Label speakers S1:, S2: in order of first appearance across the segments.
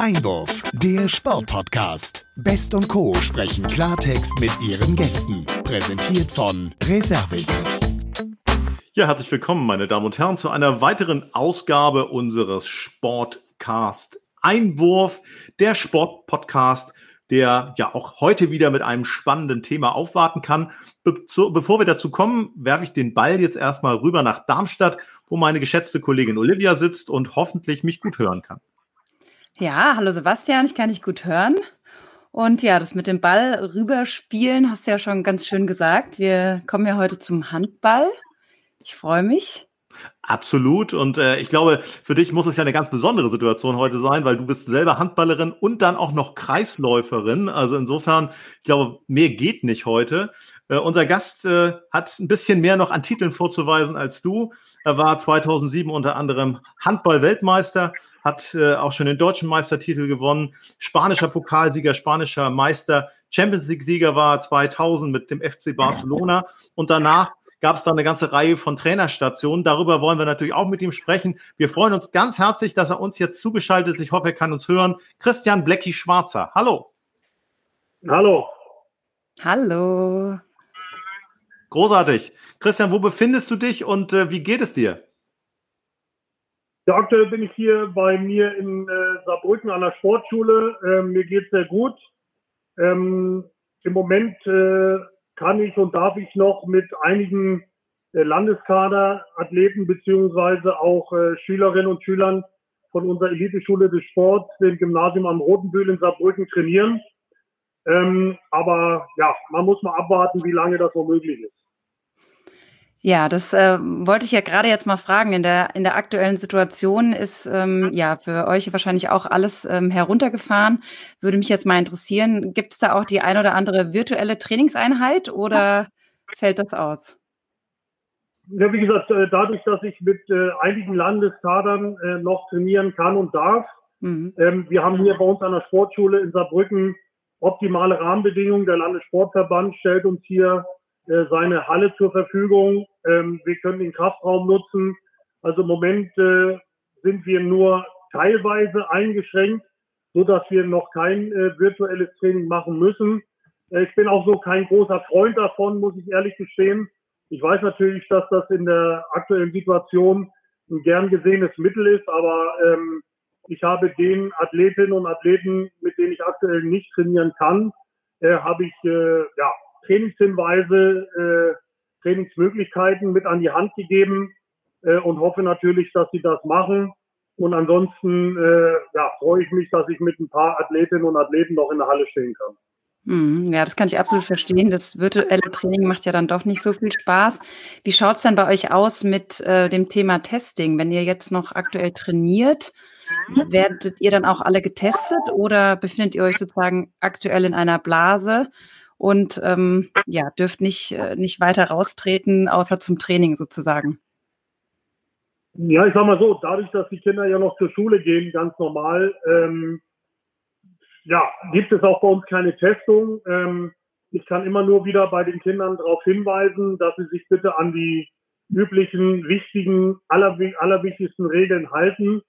S1: Einwurf, der Sportpodcast. Best und Co. sprechen Klartext mit ihren Gästen. Präsentiert von Reservix.
S2: Ja, herzlich willkommen, meine Damen und Herren, zu einer weiteren Ausgabe unseres Sportcast Einwurf, der Sportpodcast, der ja auch heute wieder mit einem spannenden Thema aufwarten kann. Be bevor wir dazu kommen, werfe ich den Ball jetzt erstmal rüber nach Darmstadt, wo meine geschätzte Kollegin Olivia sitzt und hoffentlich mich gut hören kann.
S3: Ja, hallo Sebastian, ich kann dich gut hören. Und ja, das mit dem Ball rüberspielen hast du ja schon ganz schön gesagt. Wir kommen ja heute zum Handball. Ich freue mich.
S2: Absolut. Und äh, ich glaube, für dich muss es ja eine ganz besondere Situation heute sein, weil du bist selber Handballerin und dann auch noch Kreisläuferin. Also insofern, ich glaube, mehr geht nicht heute. Äh, unser Gast äh, hat ein bisschen mehr noch an Titeln vorzuweisen als du. Er war 2007 unter anderem Handball-Weltmeister, hat äh, auch schon den deutschen Meistertitel gewonnen, spanischer Pokalsieger, spanischer Meister, Champions League-Sieger war 2000 mit dem FC Barcelona und danach gab es da eine ganze Reihe von Trainerstationen. Darüber wollen wir natürlich auch mit ihm sprechen. Wir freuen uns ganz herzlich, dass er uns jetzt zugeschaltet ist. Ich hoffe, er kann uns hören. Christian Blecki Schwarzer. Hallo.
S4: Hallo.
S3: Hallo.
S2: Großartig. Christian, wo befindest du dich und äh, wie geht es dir?
S4: Ja, aktuell bin ich hier bei mir in äh, Saarbrücken an der Sportschule. Ähm, mir geht es sehr gut. Ähm, Im Moment äh, kann ich und darf ich noch mit einigen äh, Landeskaderathleten beziehungsweise auch äh, Schülerinnen und Schülern von unserer Eliteschule des Sports, dem Gymnasium am Rotenbühl in Saarbrücken, trainieren. Ähm, aber ja, man muss mal abwarten, wie lange das so möglich ist.
S3: Ja, das äh, wollte ich ja gerade jetzt mal fragen. In der, in der aktuellen Situation ist ähm, ja für euch wahrscheinlich auch alles ähm, heruntergefahren. Würde mich jetzt mal interessieren, gibt es da auch die ein oder andere virtuelle Trainingseinheit oder fällt das aus?
S4: Ja, wie gesagt, äh, dadurch, dass ich mit äh, einigen Landeskadern äh, noch trainieren kann und darf, mhm. ähm, wir haben hier bei uns an der Sportschule in Saarbrücken optimale Rahmenbedingungen. Der Landessportverband stellt uns hier äh, seine Halle zur Verfügung. Ähm, wir können den Kraftraum nutzen. Also im Moment äh, sind wir nur teilweise eingeschränkt, so dass wir noch kein äh, virtuelles Training machen müssen. Ich bin auch so kein großer Freund davon, muss ich ehrlich gestehen. Ich weiß natürlich, dass das in der aktuellen Situation ein gern gesehenes Mittel ist, aber ähm, ich habe den Athletinnen und Athleten, mit denen ich aktuell nicht trainieren kann, äh, habe ich äh, ja Trainingshinweise, äh, Trainingsmöglichkeiten mit an die Hand gegeben äh, und hoffe natürlich, dass sie das machen. Und ansonsten äh, ja, freue ich mich, dass ich mit ein paar Athletinnen und Athleten noch in der Halle stehen kann.
S3: Hm, ja, das kann ich absolut verstehen. Das virtuelle Training macht ja dann doch nicht so viel Spaß. Wie schaut es denn bei euch aus mit äh, dem Thema Testing? Wenn ihr jetzt noch aktuell trainiert, werdet ihr dann auch alle getestet oder befindet ihr euch sozusagen aktuell in einer Blase und ähm, ja, dürft nicht, äh, nicht weiter raustreten, außer zum Training sozusagen.
S4: Ja, ich sag mal so, dadurch, dass die Kinder ja noch zur Schule gehen, ganz normal, ähm, ja, gibt es auch bei uns keine Testung. Ähm, ich kann immer nur wieder bei den Kindern darauf hinweisen, dass sie sich bitte an die üblichen, wichtigen, aller, allerwichtigsten Regeln halten.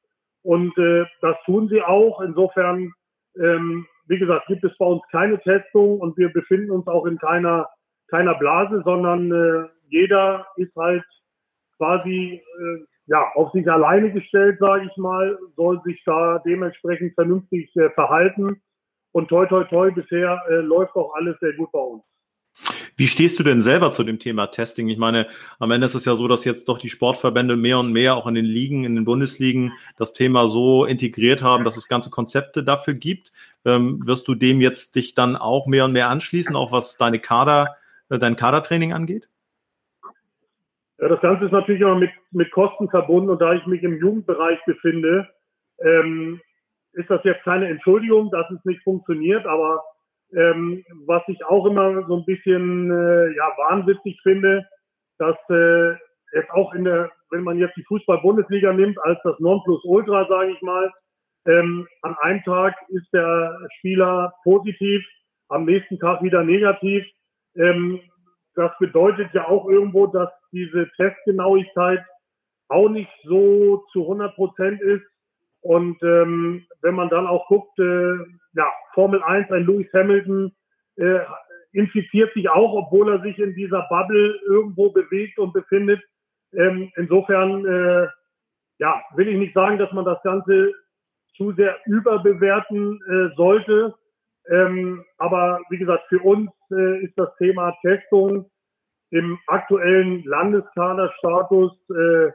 S4: Und äh, das tun sie auch. Insofern ähm, wie gesagt, gibt es bei uns keine Testung und wir befinden uns auch in keiner, keiner Blase, sondern äh, jeder ist halt quasi äh, ja, auf sich alleine gestellt, sage ich mal, soll sich da dementsprechend vernünftig äh, verhalten. Und toi, toi, toi, bisher äh, läuft auch alles sehr gut bei uns.
S2: Wie stehst du denn selber zu dem Thema Testing? Ich meine, am Ende ist es ja so, dass jetzt doch die Sportverbände mehr und mehr auch in den Ligen, in den Bundesligen das Thema so integriert haben, dass es ganze Konzepte dafür gibt. Ähm, wirst du dem jetzt dich dann auch mehr und mehr anschließen, auch was deine Kader, äh, dein Kadertraining angeht?
S4: Ja, das Ganze ist natürlich immer mit, mit Kosten verbunden und da ich mich im Jugendbereich befinde, ähm, ist das jetzt keine Entschuldigung, dass es nicht funktioniert, aber ähm, was ich auch immer so ein bisschen äh, ja, wahnwitzig finde, dass äh, es auch in der, wenn man jetzt die Fußball-Bundesliga nimmt, als das Nonplusultra, sage ich mal, ähm, an einem Tag ist der Spieler positiv, am nächsten Tag wieder negativ. Ähm, das bedeutet ja auch irgendwo, dass diese Testgenauigkeit auch nicht so zu 100 Prozent ist. Und ähm, wenn man dann auch guckt, äh, ja, Formel 1, ein Lewis Hamilton äh, infiziert sich auch, obwohl er sich in dieser Bubble irgendwo bewegt und befindet. Ähm, insofern, äh, ja, will ich nicht sagen, dass man das Ganze zu sehr überbewerten äh, sollte. Ähm, aber wie gesagt, für uns äh, ist das Thema Testung im aktuellen Landeskaderstatus äh,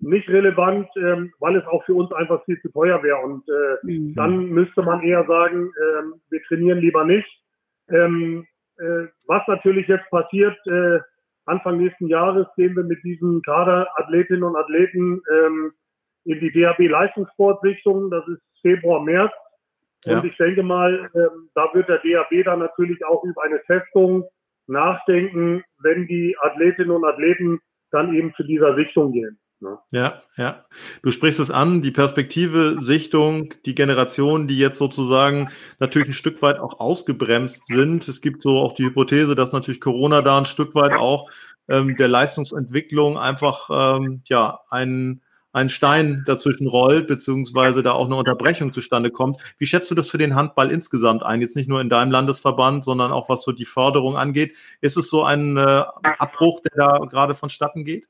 S4: nicht relevant, ähm, weil es auch für uns einfach viel zu teuer wäre. Und äh, mhm. dann müsste man eher sagen, äh, wir trainieren lieber nicht. Ähm, äh, was natürlich jetzt passiert, äh, Anfang nächsten Jahres gehen wir mit diesen Kaderathletinnen und Athleten ähm, in die DHB Leistungssportsichtung. Das ist Februar, März. Ja. Und ich denke mal, ähm, da wird der DHB dann natürlich auch über eine Testung nachdenken, wenn die Athletinnen und Athleten dann eben zu dieser Sichtung gehen.
S2: Ne? Ja, ja. Du sprichst es an, die Perspektive, Sichtung, die Generationen, die jetzt sozusagen natürlich ein Stück weit auch ausgebremst sind. Es gibt so auch die Hypothese, dass natürlich Corona da ein Stück weit auch ähm, der Leistungsentwicklung einfach ähm, ja einen ein Stein dazwischen rollt, beziehungsweise da auch eine Unterbrechung zustande kommt. Wie schätzt du das für den Handball insgesamt ein? Jetzt nicht nur in deinem Landesverband, sondern auch was so die Förderung angeht. Ist es so ein äh, Abbruch, der da gerade vonstatten geht?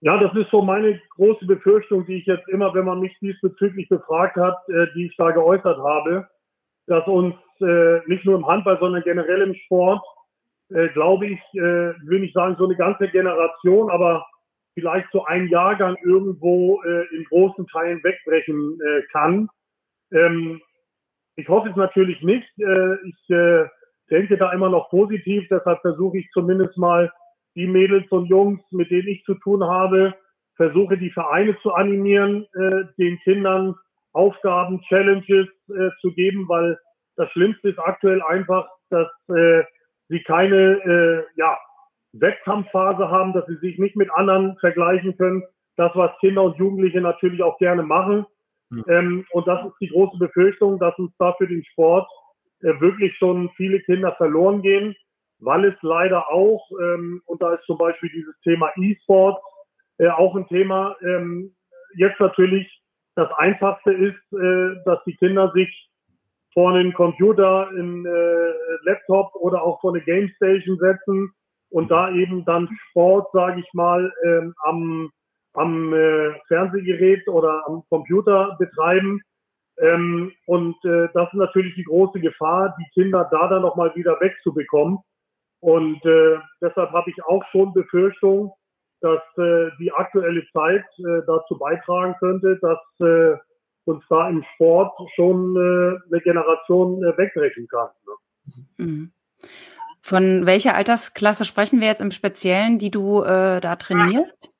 S4: Ja, das ist so meine große Befürchtung, die ich jetzt immer, wenn man mich diesbezüglich befragt hat, äh, die ich da geäußert habe, dass uns äh, nicht nur im Handball, sondern generell im Sport, äh, glaube ich, äh, will nicht sagen so eine ganze Generation, aber vielleicht so ein Jahrgang irgendwo äh, in großen Teilen wegbrechen äh, kann. Ähm, ich hoffe es natürlich nicht. Äh, ich äh, denke da immer noch positiv, deshalb versuche ich zumindest mal die Mädels und Jungs, mit denen ich zu tun habe, versuche die Vereine zu animieren, äh, den Kindern Aufgaben, Challenges äh, zu geben, weil das Schlimmste ist aktuell einfach, dass äh, sie keine äh, ja, Wettkampfphase haben, dass sie sich nicht mit anderen vergleichen können. Das, was Kinder und Jugendliche natürlich auch gerne machen. Mhm. Ähm, und das ist die große Befürchtung, dass uns da für den Sport äh, wirklich schon viele Kinder verloren gehen weil es leider auch, ähm, und da ist zum Beispiel dieses Thema E-Sport äh, auch ein Thema, ähm, jetzt natürlich das Einfachste ist, äh, dass die Kinder sich vor einen Computer, einen äh, Laptop oder auch vor eine Game Station setzen und da eben dann Sport, sage ich mal, ähm, am, am äh, Fernsehgerät oder am Computer betreiben. Ähm, und äh, das ist natürlich die große Gefahr, die Kinder da dann nochmal wieder wegzubekommen. Und äh, deshalb habe ich auch schon Befürchtung, dass äh, die aktuelle Zeit äh, dazu beitragen könnte, dass äh, uns da im Sport schon äh, eine Generation äh, wegbrechen kann.
S3: Ne? Mhm. Von welcher Altersklasse sprechen wir jetzt im Speziellen, die du äh, da trainierst?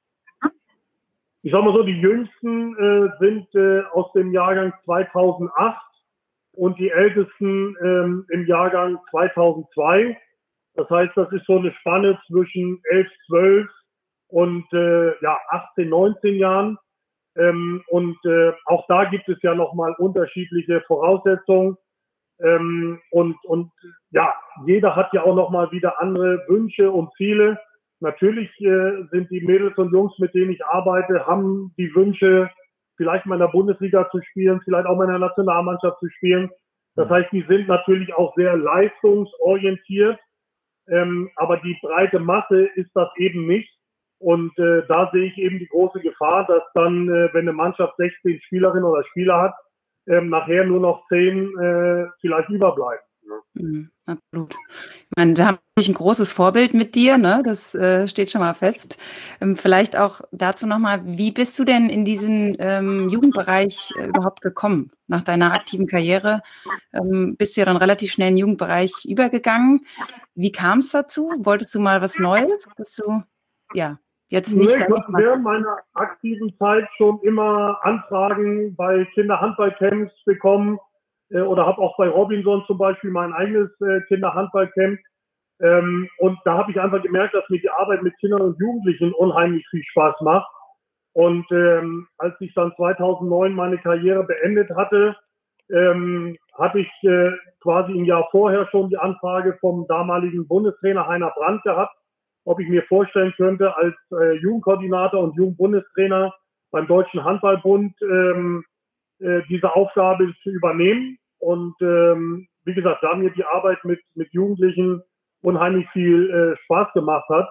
S4: Ich sag mal so, die jüngsten äh, sind äh, aus dem Jahrgang 2008 und die ältesten ähm, im Jahrgang 2002. Das heißt, das ist so eine Spanne zwischen 11, 12 und äh, ja, 18, 19 Jahren. Ähm, und äh, auch da gibt es ja nochmal unterschiedliche Voraussetzungen. Ähm, und, und ja, jeder hat ja auch nochmal wieder andere Wünsche und Ziele. Natürlich äh, sind die Mädels und Jungs, mit denen ich arbeite, haben die Wünsche, vielleicht mal in der Bundesliga zu spielen, vielleicht auch mal in der Nationalmannschaft zu spielen. Das heißt, die sind natürlich auch sehr leistungsorientiert ähm, aber die breite Masse ist das eben nicht. Und äh, da sehe ich eben die große Gefahr, dass dann, äh, wenn eine Mannschaft 16 Spielerinnen oder Spieler hat, ähm, nachher nur noch 10 äh, vielleicht überbleiben.
S3: Mhm, absolut. Ich meine, da habe ich ein großes Vorbild mit dir, ne? Das äh, steht schon mal fest. Ähm, vielleicht auch dazu nochmal, wie bist du denn in diesen ähm, Jugendbereich äh, überhaupt gekommen? Nach deiner aktiven Karriere ähm, bist du ja dann relativ schnell in den Jugendbereich übergegangen. Wie kam es dazu? Wolltest du mal was Neues? Bist du, ja, jetzt nicht.
S4: Nee, ich habe während meiner aktiven Zeit schon immer Anfragen bei Kinderhandballcamps bekommen äh, oder habe auch bei Robinson zum Beispiel mein eigenes äh, Kinderhandballcamp. Ähm, und da habe ich einfach gemerkt, dass mir die Arbeit mit Kindern und Jugendlichen unheimlich viel Spaß macht. Und ähm, als ich dann 2009 meine Karriere beendet hatte, ähm, hatte ich äh, quasi im Jahr vorher schon die Anfrage vom damaligen Bundestrainer Heiner Brandt gehabt, ob ich mir vorstellen könnte, als äh, Jugendkoordinator und Jugendbundestrainer beim Deutschen Handballbund ähm, äh, diese Aufgabe zu übernehmen. Und ähm, wie gesagt, da mir die Arbeit mit, mit Jugendlichen unheimlich viel äh, Spaß gemacht hat,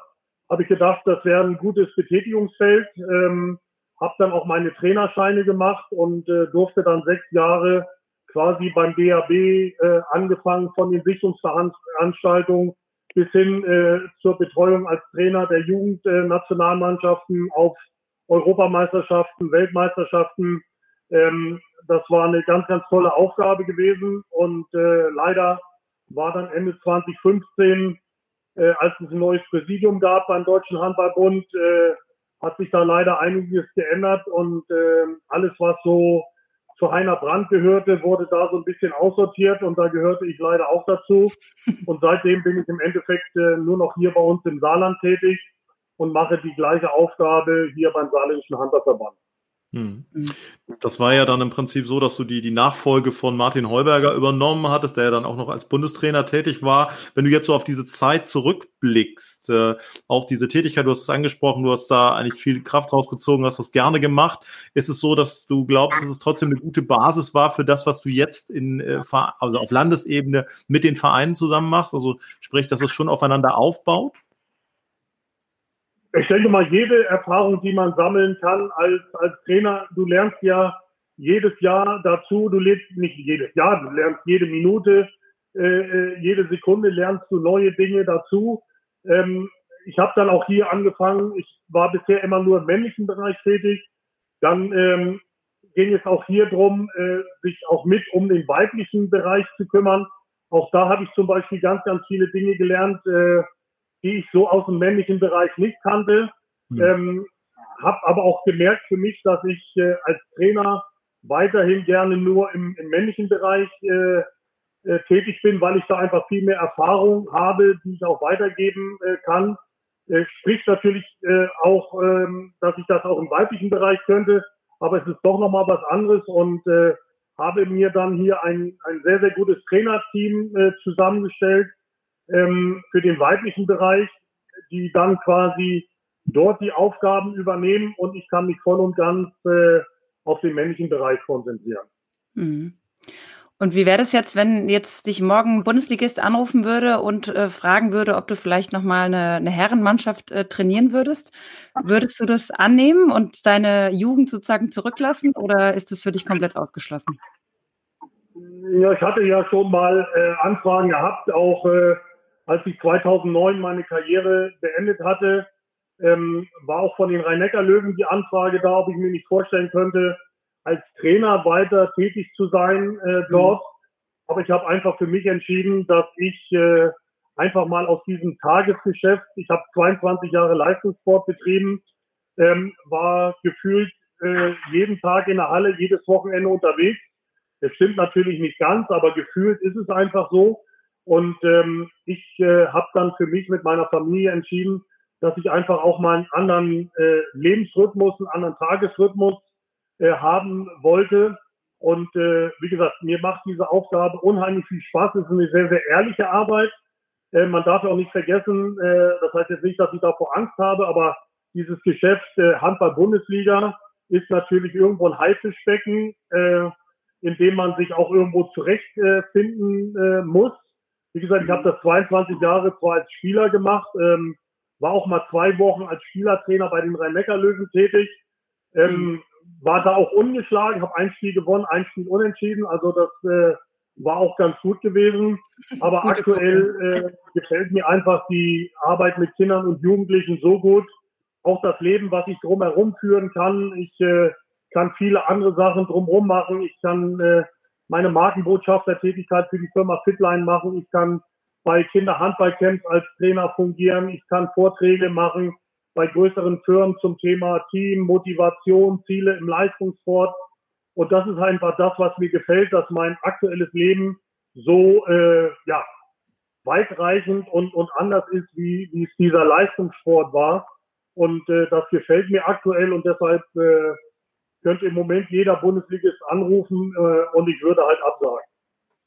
S4: habe ich gedacht, das wäre ein gutes Betätigungsfeld. Ähm, habe dann auch meine Trainerscheine gemacht und äh, durfte dann sechs Jahre quasi beim DAB äh, angefangen von den Sichtungsveranstaltungen bis hin äh, zur Betreuung als Trainer der Jugendnationalmannschaften auf Europameisterschaften, Weltmeisterschaften. Ähm, das war eine ganz, ganz tolle Aufgabe gewesen und äh, leider war dann Ende 2015, äh, als es ein neues Präsidium gab beim Deutschen Handballbund, äh, hat sich da leider einiges geändert und äh, alles, was so zu Heiner Brandt gehörte, wurde da so ein bisschen aussortiert und da gehörte ich leider auch dazu. Und seitdem bin ich im Endeffekt äh, nur noch hier bei uns im Saarland tätig und mache die gleiche Aufgabe hier beim Saarländischen Handballverband.
S2: Hm. Mhm. Das war ja dann im Prinzip so, dass du die, die Nachfolge von Martin Heuberger übernommen hattest, der ja dann auch noch als Bundestrainer tätig war. Wenn du jetzt so auf diese Zeit zurückblickst, äh, auch diese Tätigkeit, du hast es angesprochen, du hast da eigentlich viel Kraft rausgezogen, hast das gerne gemacht. Ist es so, dass du glaubst, dass es trotzdem eine gute Basis war für das, was du jetzt in, äh, also auf Landesebene mit den Vereinen zusammen machst? Also sprich, dass es schon aufeinander aufbaut?
S4: Ich denke mal, jede Erfahrung, die man sammeln kann als, als Trainer, du lernst ja jedes Jahr dazu, du lebst nicht jedes Jahr, du lernst jede Minute, äh, äh jede Sekunde lernst du neue Dinge dazu. Ähm, ich habe dann auch hier angefangen, ich war bisher immer nur im männlichen Bereich tätig. Dann ähm, ging es auch hier drum, äh, sich auch mit um den weiblichen Bereich zu kümmern. Auch da habe ich zum Beispiel ganz, ganz viele Dinge gelernt. Äh, die ich so aus dem männlichen Bereich nicht kannte. Mhm. Ähm, habe aber auch gemerkt für mich, dass ich äh, als Trainer weiterhin gerne nur im, im männlichen Bereich äh, äh, tätig bin, weil ich da einfach viel mehr Erfahrung habe, die ich auch weitergeben äh, kann. Äh, spricht natürlich äh, auch, ähm, dass ich das auch im weiblichen Bereich könnte, aber es ist doch nochmal was anderes und äh, habe mir dann hier ein, ein sehr, sehr gutes Trainerteam äh, zusammengestellt, ähm, für den weiblichen Bereich, die dann quasi dort die Aufgaben übernehmen und ich kann mich voll und ganz äh, auf den männlichen Bereich konzentrieren.
S3: Mhm. Und wie wäre das jetzt, wenn jetzt dich morgen ein Bundesligist anrufen würde und äh, fragen würde, ob du vielleicht nochmal eine, eine Herrenmannschaft äh, trainieren würdest? Würdest du das annehmen und deine Jugend sozusagen zurücklassen oder ist das für dich komplett ausgeschlossen?
S4: Ja, ich hatte ja schon mal äh, Anfragen gehabt, auch äh, als ich 2009 meine Karriere beendet hatte, ähm, war auch von den Rhein-Neckar-Löwen die Anfrage da, ob ich mir nicht vorstellen könnte, als Trainer weiter tätig zu sein äh, dort. Mhm. Aber ich habe einfach für mich entschieden, dass ich äh, einfach mal aus diesem Tagesgeschäft, ich habe 22 Jahre Leistungssport betrieben, ähm, war gefühlt äh, jeden Tag in der Halle, jedes Wochenende unterwegs. Das stimmt natürlich nicht ganz, aber gefühlt ist es einfach so. Und ähm, ich äh, habe dann für mich mit meiner Familie entschieden, dass ich einfach auch mal einen anderen äh, Lebensrhythmus, einen anderen Tagesrhythmus äh, haben wollte. Und äh, wie gesagt, mir macht diese Aufgabe unheimlich viel Spaß. Es ist eine sehr, sehr ehrliche Arbeit. Äh, man darf auch nicht vergessen, äh, das heißt jetzt nicht, dass ich davor Angst habe, aber dieses Geschäft äh, Handball-Bundesliga ist natürlich irgendwo ein Haifischbecken, äh, in dem man sich auch irgendwo zurechtfinden äh, muss. Wie gesagt, ich habe das 22 Jahre zwar als Spieler gemacht, ähm, war auch mal zwei Wochen als Spielertrainer bei den Rhein-Neckar-Löwen tätig, ähm, war da auch ungeschlagen, habe ein Spiel gewonnen, ein Spiel unentschieden, also das äh, war auch ganz gut gewesen. Aber Gute aktuell äh, gefällt mir einfach die Arbeit mit Kindern und Jugendlichen so gut, auch das Leben, was ich drumherum führen kann. Ich äh, kann viele andere Sachen drumherum machen. Ich kann äh, meine Markenbotschaftertätigkeit für die Firma Fitline machen. Ich kann bei Kinderhandballcamps als Trainer fungieren. Ich kann Vorträge machen bei größeren Firmen zum Thema Team, Motivation, Ziele im Leistungssport. Und das ist einfach das, was mir gefällt, dass mein aktuelles Leben so äh, ja, weitreichend und, und anders ist, wie, wie es dieser Leistungssport war. Und äh, das gefällt mir aktuell und deshalb äh, könnte im Moment jeder Bundesligist anrufen äh, und ich würde halt absagen.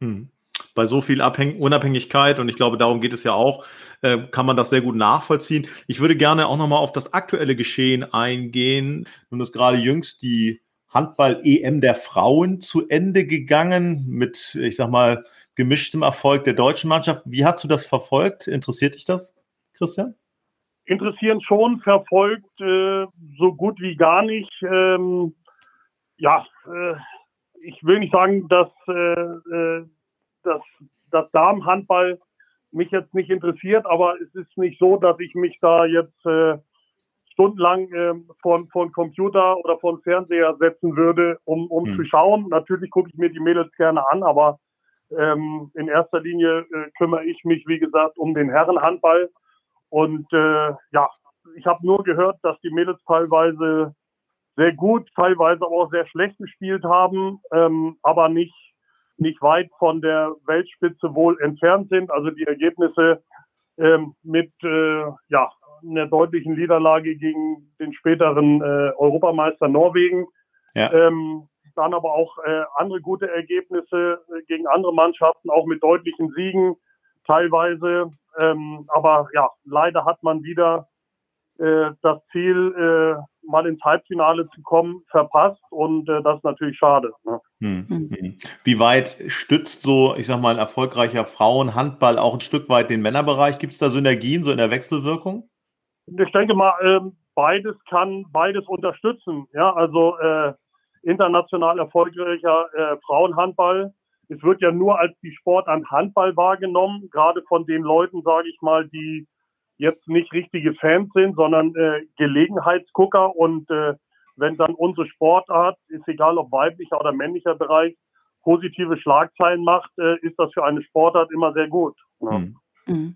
S2: Hm. bei so viel Abhäng Unabhängigkeit und ich glaube, darum geht es ja auch, äh, kann man das sehr gut nachvollziehen. Ich würde gerne auch nochmal auf das aktuelle Geschehen eingehen. Nun ist gerade jüngst die Handball-EM der Frauen zu Ende gegangen mit, ich sag mal, gemischtem Erfolg der deutschen Mannschaft. Wie hast du das verfolgt? Interessiert dich das, Christian?
S4: Interessieren schon, verfolgt äh, so gut wie gar nicht. Ähm, ja, äh, ich will nicht sagen, dass, äh, äh dass das Damenhandball mich jetzt nicht interessiert, aber es ist nicht so, dass ich mich da jetzt äh, stundenlang äh, vor den Computer oder vor den Fernseher setzen würde, um, um hm. zu schauen. Natürlich gucke ich mir die Mädels gerne an, aber ähm, in erster Linie äh, kümmere ich mich, wie gesagt, um den Herrenhandball. Und äh, ja, ich habe nur gehört, dass die Mädels teilweise sehr gut, teilweise aber auch sehr schlecht gespielt haben, ähm, aber nicht nicht weit von der Weltspitze wohl entfernt sind. Also die Ergebnisse ähm, mit äh, ja, einer deutlichen Niederlage gegen den späteren äh, Europameister Norwegen. Ja. Ähm, dann aber auch äh, andere gute Ergebnisse äh, gegen andere Mannschaften, auch mit deutlichen Siegen teilweise. Ähm, aber ja, leider hat man wieder äh, das Ziel, äh, mal ins Halbfinale zu kommen, verpasst und äh, das ist natürlich schade. Ne? Hm,
S2: hm. Wie weit stützt so, ich sag mal, ein erfolgreicher Frauenhandball auch ein Stück weit den Männerbereich? Gibt es da Synergien so in der Wechselwirkung?
S4: Ich denke mal, ähm, beides kann beides unterstützen. Ja, also äh, international erfolgreicher äh, Frauenhandball. Es wird ja nur als die Sportart Handball wahrgenommen, gerade von den Leuten, sage ich mal, die jetzt nicht richtige Fans sind, sondern äh, Gelegenheitsgucker. Und äh, wenn dann unsere Sportart, ist egal ob weiblicher oder männlicher Bereich, positive Schlagzeilen macht, äh, ist das für eine Sportart immer sehr gut. Ja. Mhm.
S3: Mhm.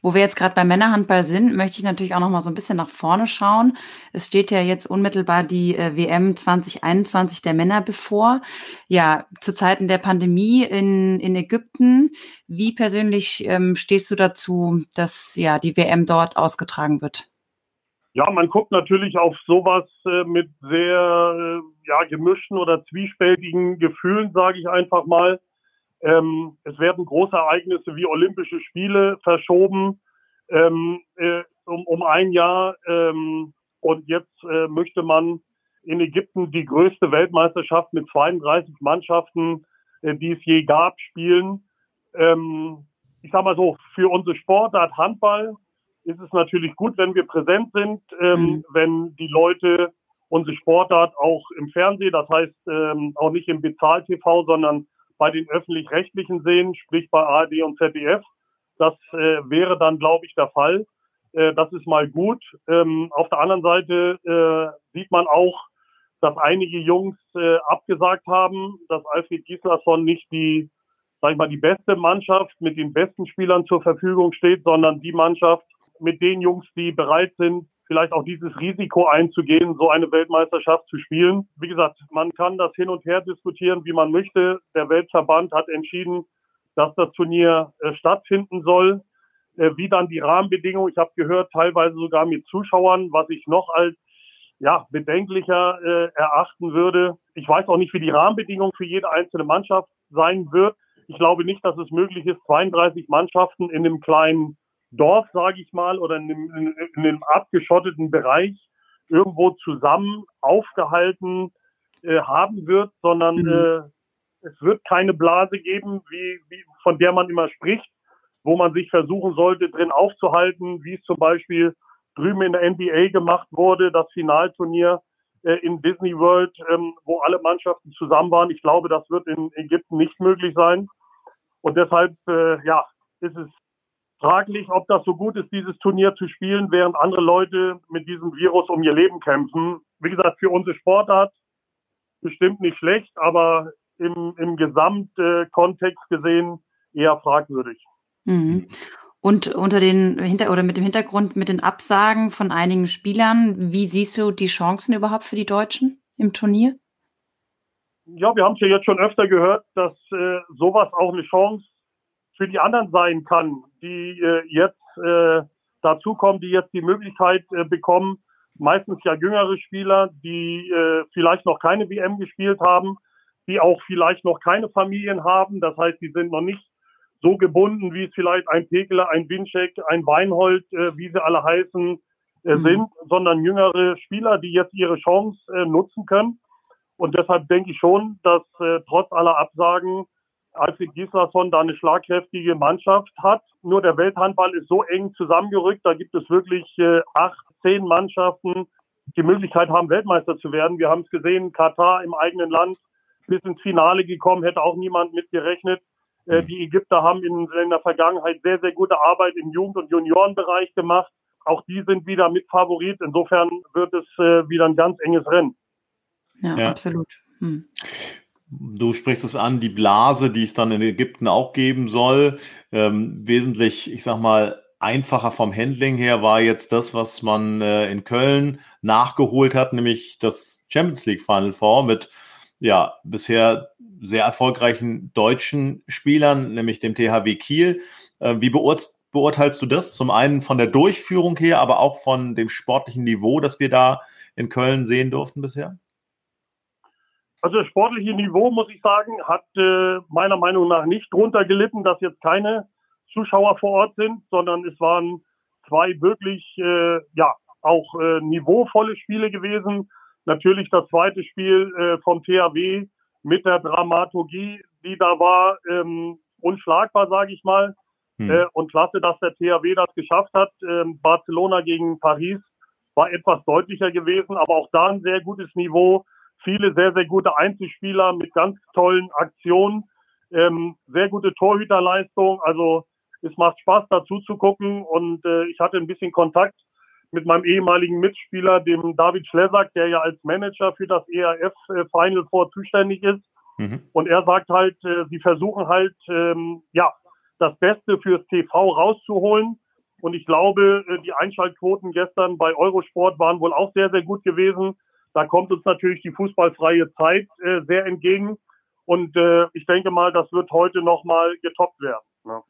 S3: Wo wir jetzt gerade beim Männerhandball sind, möchte ich natürlich auch noch mal so ein bisschen nach vorne schauen. Es steht ja jetzt unmittelbar die äh, WM 2021 der Männer bevor. Ja, zu Zeiten der Pandemie in, in Ägypten. Wie persönlich ähm, stehst du dazu, dass ja die WM dort ausgetragen wird?
S4: Ja, man guckt natürlich auf sowas äh, mit sehr äh, ja, gemischten oder zwiespältigen Gefühlen, sage ich einfach mal. Ähm, es werden große Ereignisse wie Olympische Spiele verschoben ähm, äh, um, um ein Jahr. Ähm, und jetzt äh, möchte man in Ägypten die größte Weltmeisterschaft mit 32 Mannschaften, äh, die es je gab, spielen. Ähm, ich sage mal so, für unsere Sportart Handball ist es natürlich gut, wenn wir präsent sind, ähm, mhm. wenn die Leute unsere Sportart auch im Fernsehen, das heißt ähm, auch nicht im Bezahl-TV, sondern bei den öffentlich-rechtlichen sehen, sprich bei ARD und ZDF. Das äh, wäre dann, glaube ich, der Fall. Äh, das ist mal gut. Ähm, auf der anderen Seite äh, sieht man auch, dass einige Jungs äh, abgesagt haben, dass Alfred Gislason nicht die, sag ich mal, die beste Mannschaft mit den besten Spielern zur Verfügung steht, sondern die Mannschaft mit den Jungs, die bereit sind, vielleicht auch dieses Risiko einzugehen, so eine Weltmeisterschaft zu spielen. Wie gesagt, man kann das hin und her diskutieren, wie man möchte. Der Weltverband hat entschieden, dass das Turnier äh, stattfinden soll. Äh, wie dann die Rahmenbedingungen, ich habe gehört, teilweise sogar mit Zuschauern, was ich noch als ja, bedenklicher äh, erachten würde. Ich weiß auch nicht, wie die Rahmenbedingungen für jede einzelne Mannschaft sein wird. Ich glaube nicht, dass es möglich ist, 32 Mannschaften in einem kleinen Dorf, sage ich mal, oder in einem, in, in einem, abgeschotteten Bereich irgendwo zusammen aufgehalten äh, haben wird, sondern mhm. äh, es wird keine Blase geben, wie, wie, von der man immer spricht, wo man sich versuchen sollte, drin aufzuhalten, wie es zum Beispiel drüben in der NBA gemacht wurde, das Finalturnier äh, in Disney World, ähm, wo alle Mannschaften zusammen waren. Ich glaube, das wird in Ägypten nicht möglich sein. Und deshalb, äh, ja, ist es fraglich, ob das so gut ist, dieses Turnier zu spielen, während andere Leute mit diesem Virus um ihr Leben kämpfen. Wie gesagt, für unsere Sportart bestimmt nicht schlecht, aber im, im Gesamtkontext gesehen eher fragwürdig.
S3: Mhm. Und unter den Hinter oder mit dem Hintergrund mit den Absagen von einigen Spielern, wie siehst du die Chancen überhaupt für die Deutschen im Turnier?
S4: Ja, wir haben es ja jetzt schon öfter gehört, dass äh, sowas auch eine Chance für die anderen sein kann, die äh, jetzt äh, dazukommen, die jetzt die Möglichkeit äh, bekommen, meistens ja jüngere Spieler, die äh, vielleicht noch keine WM gespielt haben, die auch vielleicht noch keine Familien haben. Das heißt, die sind noch nicht so gebunden, wie es vielleicht ein Pekeler, ein Winczek, ein Weinhold, äh, wie sie alle heißen, äh, mhm. sind, sondern jüngere Spieler, die jetzt ihre Chance äh, nutzen können. Und deshalb denke ich schon, dass äh, trotz aller Absagen Alfred Gislason da eine schlagkräftige Mannschaft hat. Nur der Welthandball ist so eng zusammengerückt, da gibt es wirklich äh, acht, zehn Mannschaften, die Möglichkeit haben, Weltmeister zu werden. Wir haben es gesehen, Katar im eigenen Land bis ins Finale gekommen, hätte auch niemand mit gerechnet. Äh, mhm. die Ägypter haben in, in, der Vergangenheit sehr, sehr gute Arbeit im Jugend- und Juniorenbereich gemacht. Auch die sind wieder mit Favorit. Insofern wird es äh, wieder ein ganz enges Rennen.
S3: Ja, ja. absolut. Hm.
S2: Du sprichst es an, die Blase, die es dann in Ägypten auch geben soll, ähm, wesentlich, ich sag mal, einfacher vom Handling her war jetzt das, was man äh, in Köln nachgeholt hat, nämlich das Champions League Final Four mit ja bisher sehr erfolgreichen deutschen Spielern, nämlich dem THW Kiel. Äh, wie beurteilst du das? Zum einen von der Durchführung her, aber auch von dem sportlichen Niveau, das wir da in Köln sehen durften bisher?
S4: Also das sportliche Niveau, muss ich sagen, hat äh, meiner Meinung nach nicht drunter gelitten, dass jetzt keine Zuschauer vor Ort sind, sondern es waren zwei wirklich, äh, ja, auch äh, niveauvolle Spiele gewesen. Natürlich das zweite Spiel äh, vom THW mit der Dramaturgie, die da war, ähm, unschlagbar, sage ich mal. Hm. Äh, und klasse, dass der THW das geschafft hat. Ähm, Barcelona gegen Paris war etwas deutlicher gewesen, aber auch da ein sehr gutes Niveau viele sehr, sehr gute Einzelspieler mit ganz tollen Aktionen, ähm, sehr gute Torhüterleistung. Also es macht Spaß dazu zu gucken und äh, ich hatte ein bisschen Kontakt mit meinem ehemaligen Mitspieler, dem David Schlesack, der ja als Manager für das ERF äh, Final Four zuständig ist. Mhm. Und er sagt halt, äh, sie versuchen halt, ähm, ja, das Beste fürs TV rauszuholen. Und ich glaube, äh, die Einschaltquoten gestern bei Eurosport waren wohl auch sehr, sehr gut gewesen. Da kommt uns natürlich die fußballfreie Zeit äh, sehr entgegen. Und äh, ich denke mal, das wird heute nochmal getoppt werden. Ne?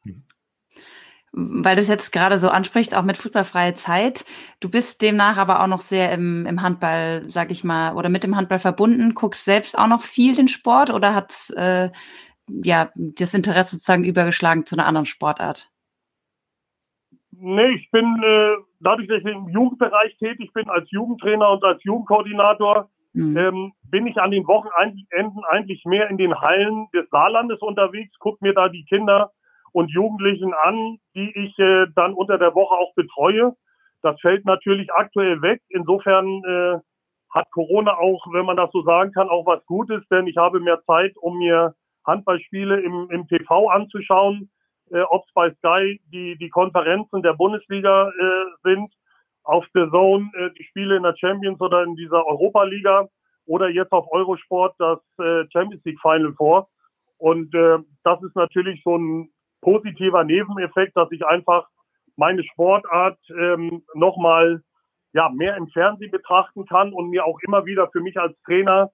S3: Weil du es jetzt gerade so ansprichst, auch mit fußballfreie Zeit. Du bist demnach aber auch noch sehr im, im Handball, sag ich mal, oder mit dem Handball verbunden. Guckst selbst auch noch viel den Sport oder hat äh, ja das Interesse sozusagen übergeschlagen zu einer anderen Sportart?
S4: Nee, ich bin äh, dadurch, dass ich im Jugendbereich tätig bin, als Jugendtrainer und als Jugendkoordinator, mhm. ähm, bin ich an den Wochenenden eigentlich mehr in den Hallen des Saarlandes unterwegs, gucke mir da die Kinder und Jugendlichen an, die ich äh, dann unter der Woche auch betreue. Das fällt natürlich aktuell weg. Insofern äh, hat Corona auch, wenn man das so sagen kann, auch was Gutes, denn ich habe mehr Zeit, um mir Handballspiele im, im TV anzuschauen äh, ob es bei Sky die, die Konferenzen der Bundesliga äh, sind, auf der Zone äh, die Spiele in der Champions oder in dieser Europa-Liga oder jetzt auf Eurosport das äh, Champions League Final vor. Und äh, das ist natürlich so ein positiver Nebeneffekt, dass ich einfach meine Sportart ähm, nochmal ja, mehr im Fernsehen betrachten kann und mir auch immer wieder für mich als Trainer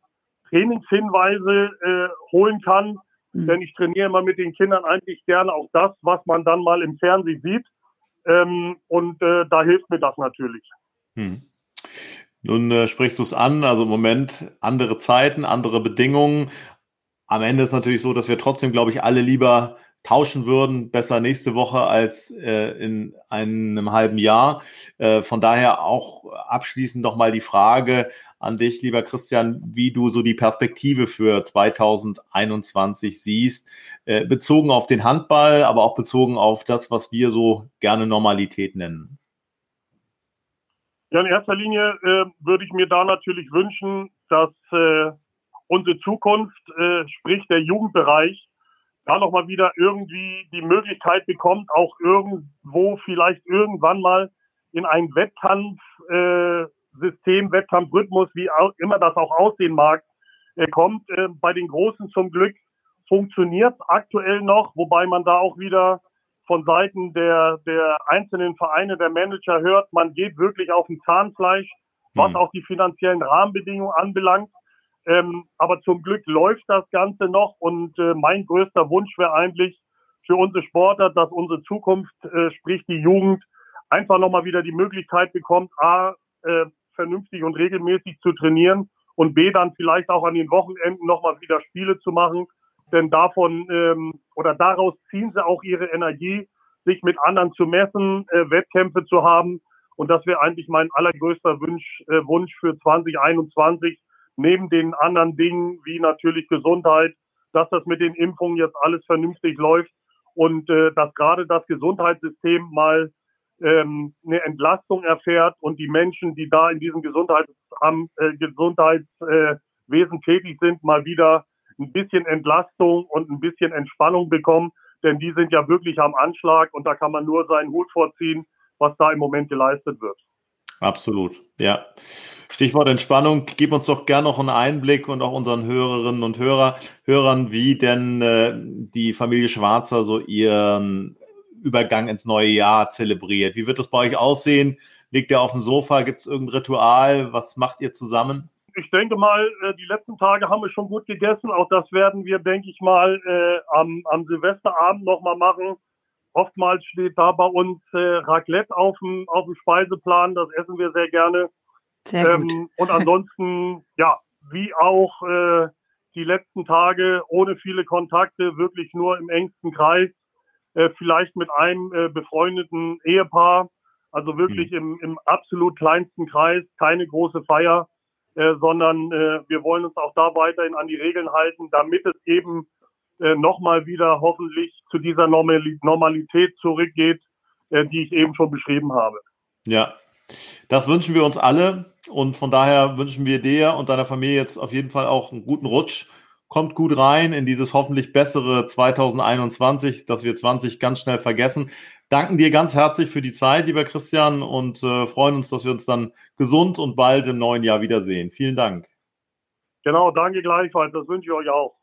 S4: Trainingshinweise äh, holen kann, Mhm. Denn ich trainiere immer mit den Kindern eigentlich gerne auch das, was man dann mal im Fernsehen sieht. Ähm, und äh, da hilft mir das natürlich.
S2: Mhm. Nun äh, sprichst du es an, also im Moment andere Zeiten, andere Bedingungen. Am Ende ist es natürlich so, dass wir trotzdem, glaube ich, alle lieber tauschen würden, besser nächste Woche als äh, in einem halben Jahr. Äh, von daher auch abschließend nochmal die Frage an dich, lieber Christian, wie du so die Perspektive für 2021 siehst, äh, bezogen auf den Handball, aber auch bezogen auf das, was wir so gerne Normalität nennen.
S4: Ja, in erster Linie äh, würde ich mir da natürlich wünschen, dass äh, unsere Zukunft, äh, sprich der Jugendbereich, da nochmal wieder irgendwie die Möglichkeit bekommt, auch irgendwo vielleicht irgendwann mal in einen Wettkampfsystem, äh, Wettkampfrhythmus, wie auch immer das auch aussehen mag, äh, kommt. Äh, bei den Großen zum Glück funktioniert aktuell noch, wobei man da auch wieder von Seiten der, der einzelnen Vereine, der Manager hört, man geht wirklich auf ein Zahnfleisch, was mhm. auch die finanziellen Rahmenbedingungen anbelangt. Ähm, aber zum Glück läuft das Ganze noch und äh, mein größter Wunsch wäre eigentlich für unsere Sportler, dass unsere Zukunft, äh, sprich die Jugend, einfach nochmal wieder die Möglichkeit bekommt, A, äh, vernünftig und regelmäßig zu trainieren und B, dann vielleicht auch an den Wochenenden nochmal wieder Spiele zu machen. denn davon ähm, oder daraus ziehen sie auch ihre Energie, sich mit anderen zu messen, äh, Wettkämpfe zu haben. Und das wäre eigentlich mein allergrößter Wunsch, äh, Wunsch für 2021, neben den anderen Dingen wie natürlich Gesundheit, dass das mit den Impfungen jetzt alles vernünftig läuft und äh, dass gerade das Gesundheitssystem mal ähm, eine Entlastung erfährt und die Menschen, die da in diesem äh, Gesundheitswesen äh, tätig sind, mal wieder ein bisschen Entlastung und ein bisschen Entspannung bekommen, denn die sind ja wirklich am Anschlag und da kann man nur seinen Hut vorziehen, was da im Moment geleistet wird.
S2: Absolut, ja. Stichwort Entspannung, gib uns doch gerne noch einen Einblick und auch unseren Hörerinnen und Hörer, Hörern, wie denn äh, die Familie Schwarzer so ihren Übergang ins neue Jahr zelebriert. Wie wird das bei euch aussehen? Liegt ihr auf dem Sofa? Gibt es irgendein Ritual? Was macht ihr zusammen?
S4: Ich denke mal, äh, die letzten Tage haben wir schon gut gegessen. Auch das werden wir, denke ich mal, äh, am, am Silvesterabend nochmal machen. Oftmals steht da bei uns äh, Raclette auf dem, auf dem Speiseplan. Das essen wir sehr gerne.
S3: Sehr gut. Ähm,
S4: und ansonsten, ja, wie auch äh, die letzten Tage ohne viele Kontakte, wirklich nur im engsten Kreis, äh, vielleicht mit einem äh, befreundeten Ehepaar, also wirklich mhm. im, im absolut kleinsten Kreis, keine große Feier, äh, sondern äh, wir wollen uns auch da weiterhin an die Regeln halten, damit es eben äh, nochmal wieder hoffentlich zu dieser Normalität zurückgeht, äh, die ich eben schon beschrieben habe.
S2: Ja, das wünschen wir uns alle und von daher wünschen wir dir und deiner Familie jetzt auf jeden Fall auch einen guten Rutsch. Kommt gut rein in dieses hoffentlich bessere 2021, dass wir 20 ganz schnell vergessen. Danken dir ganz herzlich für die Zeit, lieber Christian, und äh, freuen uns, dass wir uns dann gesund und bald im neuen Jahr wiedersehen. Vielen Dank.
S4: Genau, danke gleichfalls. Das wünsche ich euch auch.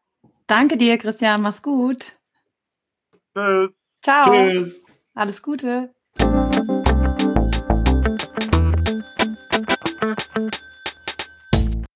S3: Danke dir, Christian. Mach's gut.
S4: Tschüss.
S3: Ciao. Tschüss. Alles Gute.